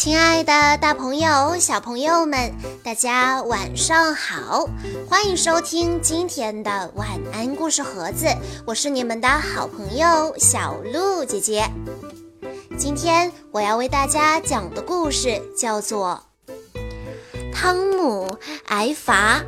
亲爱的，大朋友、小朋友们，大家晚上好！欢迎收听今天的晚安故事盒子，我是你们的好朋友小鹿姐姐。今天我要为大家讲的故事叫做《汤姆挨罚》。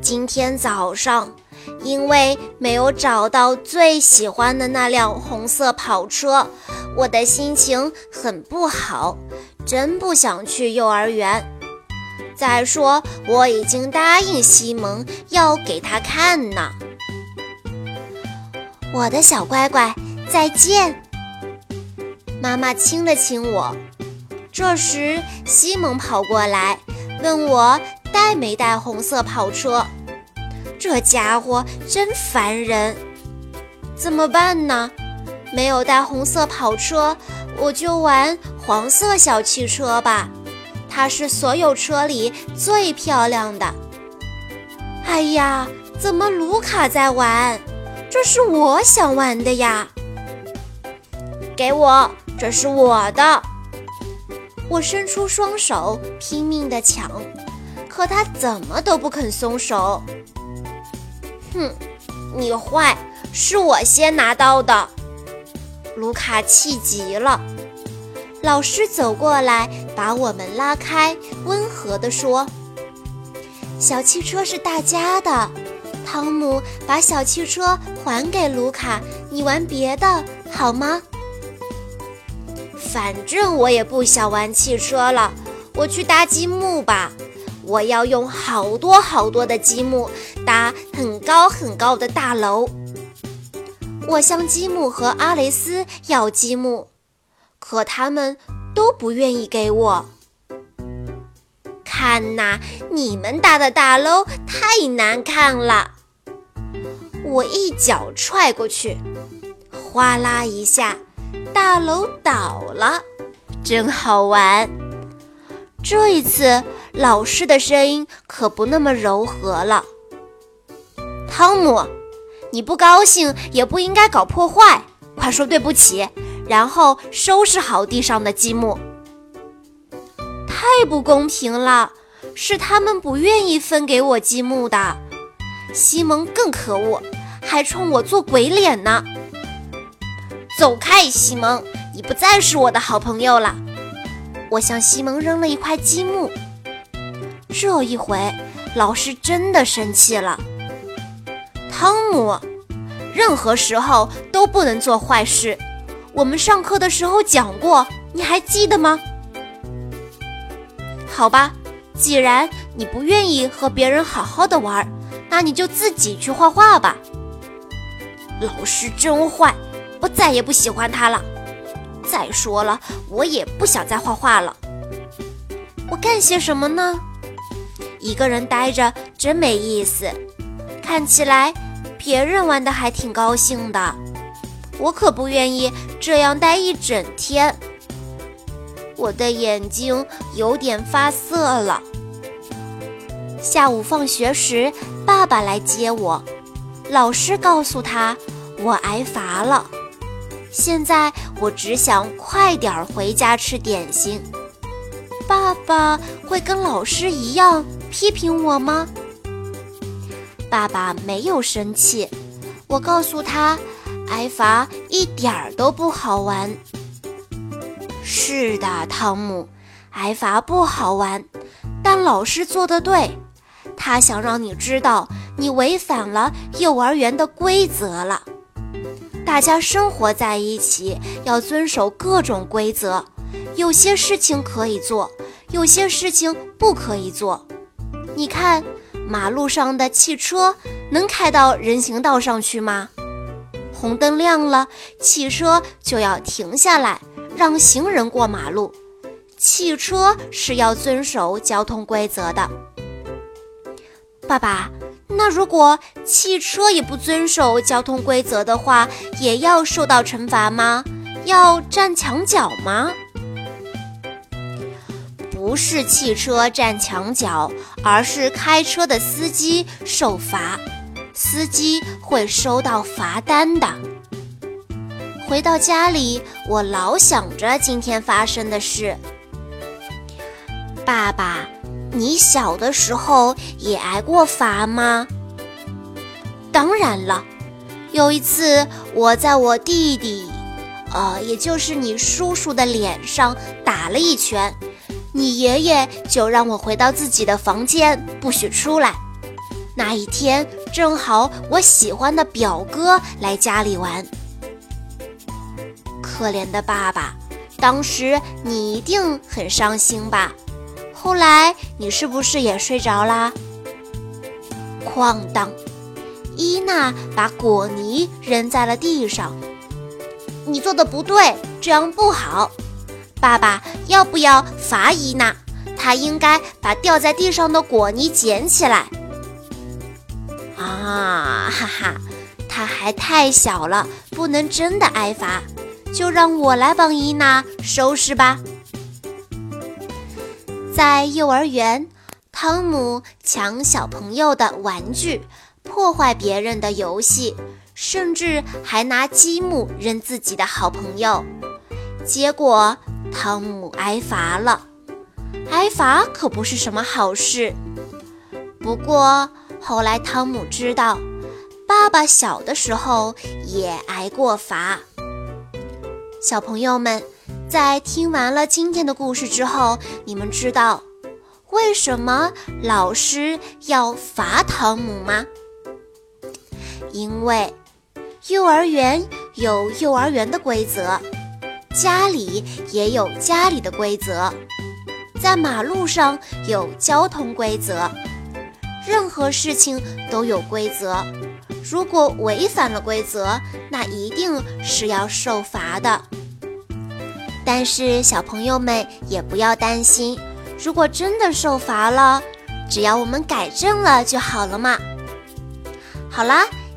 今天早上，因为没有找到最喜欢的那辆红色跑车。我的心情很不好，真不想去幼儿园。再说，我已经答应西蒙要给他看呢。我的小乖乖，再见。妈妈亲了亲我。这时，西蒙跑过来问我带没带红色跑车。这家伙真烦人，怎么办呢？没有带红色跑车，我就玩黄色小汽车吧。它是所有车里最漂亮的。哎呀，怎么卢卡在玩？这是我想玩的呀！给我，这是我的。我伸出双手拼命地抢，可他怎么都不肯松手。哼，你坏，是我先拿到的。卢卡气极了，老师走过来把我们拉开，温和地说：“小汽车是大家的，汤姆，把小汽车还给卢卡，你玩别的好吗？”反正我也不想玩汽车了，我去搭积木吧。我要用好多好多的积木搭很高很高的大楼。我向积木和阿雷斯要积木，可他们都不愿意给我。看呐，你们搭的大楼太难看了！我一脚踹过去，哗啦一下，大楼倒了，真好玩。这一次，老师的声音可不那么柔和了，汤姆。你不高兴也不应该搞破坏，快说对不起，然后收拾好地上的积木。太不公平了，是他们不愿意分给我积木的。西蒙更可恶，还冲我做鬼脸呢。走开，西蒙，你不再是我的好朋友了。我向西蒙扔了一块积木。这一回，老师真的生气了。汤姆，任何时候都不能做坏事。我们上课的时候讲过，你还记得吗？好吧，既然你不愿意和别人好好的玩，那你就自己去画画吧。老师真坏，我再也不喜欢他了。再说了，我也不想再画画了。我干些什么呢？一个人待着真没意思，看起来。别人玩的还挺高兴的，我可不愿意这样待一整天。我的眼睛有点发涩了。下午放学时，爸爸来接我，老师告诉他我挨罚了。现在我只想快点回家吃点心。爸爸会跟老师一样批评我吗？爸爸没有生气，我告诉他，挨罚一点儿都不好玩。是的，汤姆，挨罚不好玩，但老师做的对，他想让你知道你违反了幼儿园的规则了。大家生活在一起，要遵守各种规则，有些事情可以做，有些事情不可以做。你看。马路上的汽车能开到人行道上去吗？红灯亮了，汽车就要停下来让行人过马路。汽车是要遵守交通规则的。爸爸，那如果汽车也不遵守交通规则的话，也要受到惩罚吗？要站墙角吗？不是汽车站墙角，而是开车的司机受罚，司机会收到罚单的。回到家里，我老想着今天发生的事。爸爸，你小的时候也挨过罚吗？当然了，有一次我在我弟弟，呃，也就是你叔叔的脸上打了一拳，你爷爷就让我回到自己的房间，不许出来。那一天正好我喜欢的表哥来家里玩。可怜的爸爸，当时你一定很伤心吧？后来你是不是也睡着啦？哐当！伊娜把果泥扔在了地上。你做的不对，这样不好。爸爸要不要罚伊娜？她应该把掉在地上的果泥捡起来。啊哈哈，她还太小了，不能真的挨罚。就让我来帮伊娜收拾吧。在幼儿园，汤姆抢小朋友的玩具，破坏别人的游戏，甚至还拿积木扔自己的好朋友。结果，汤姆挨罚了。挨罚可不是什么好事。不过后来，汤姆知道，爸爸小的时候也挨过罚。小朋友们，在听完了今天的故事之后，你们知道为什么老师要罚汤姆吗？因为幼儿园有幼儿园的规则，家里也有家里的规则，在马路上有交通规则，任何事情都有规则。如果违反了规则，那一定是要受罚的。但是小朋友们也不要担心，如果真的受罚了，只要我们改正了就好了嘛。好啦，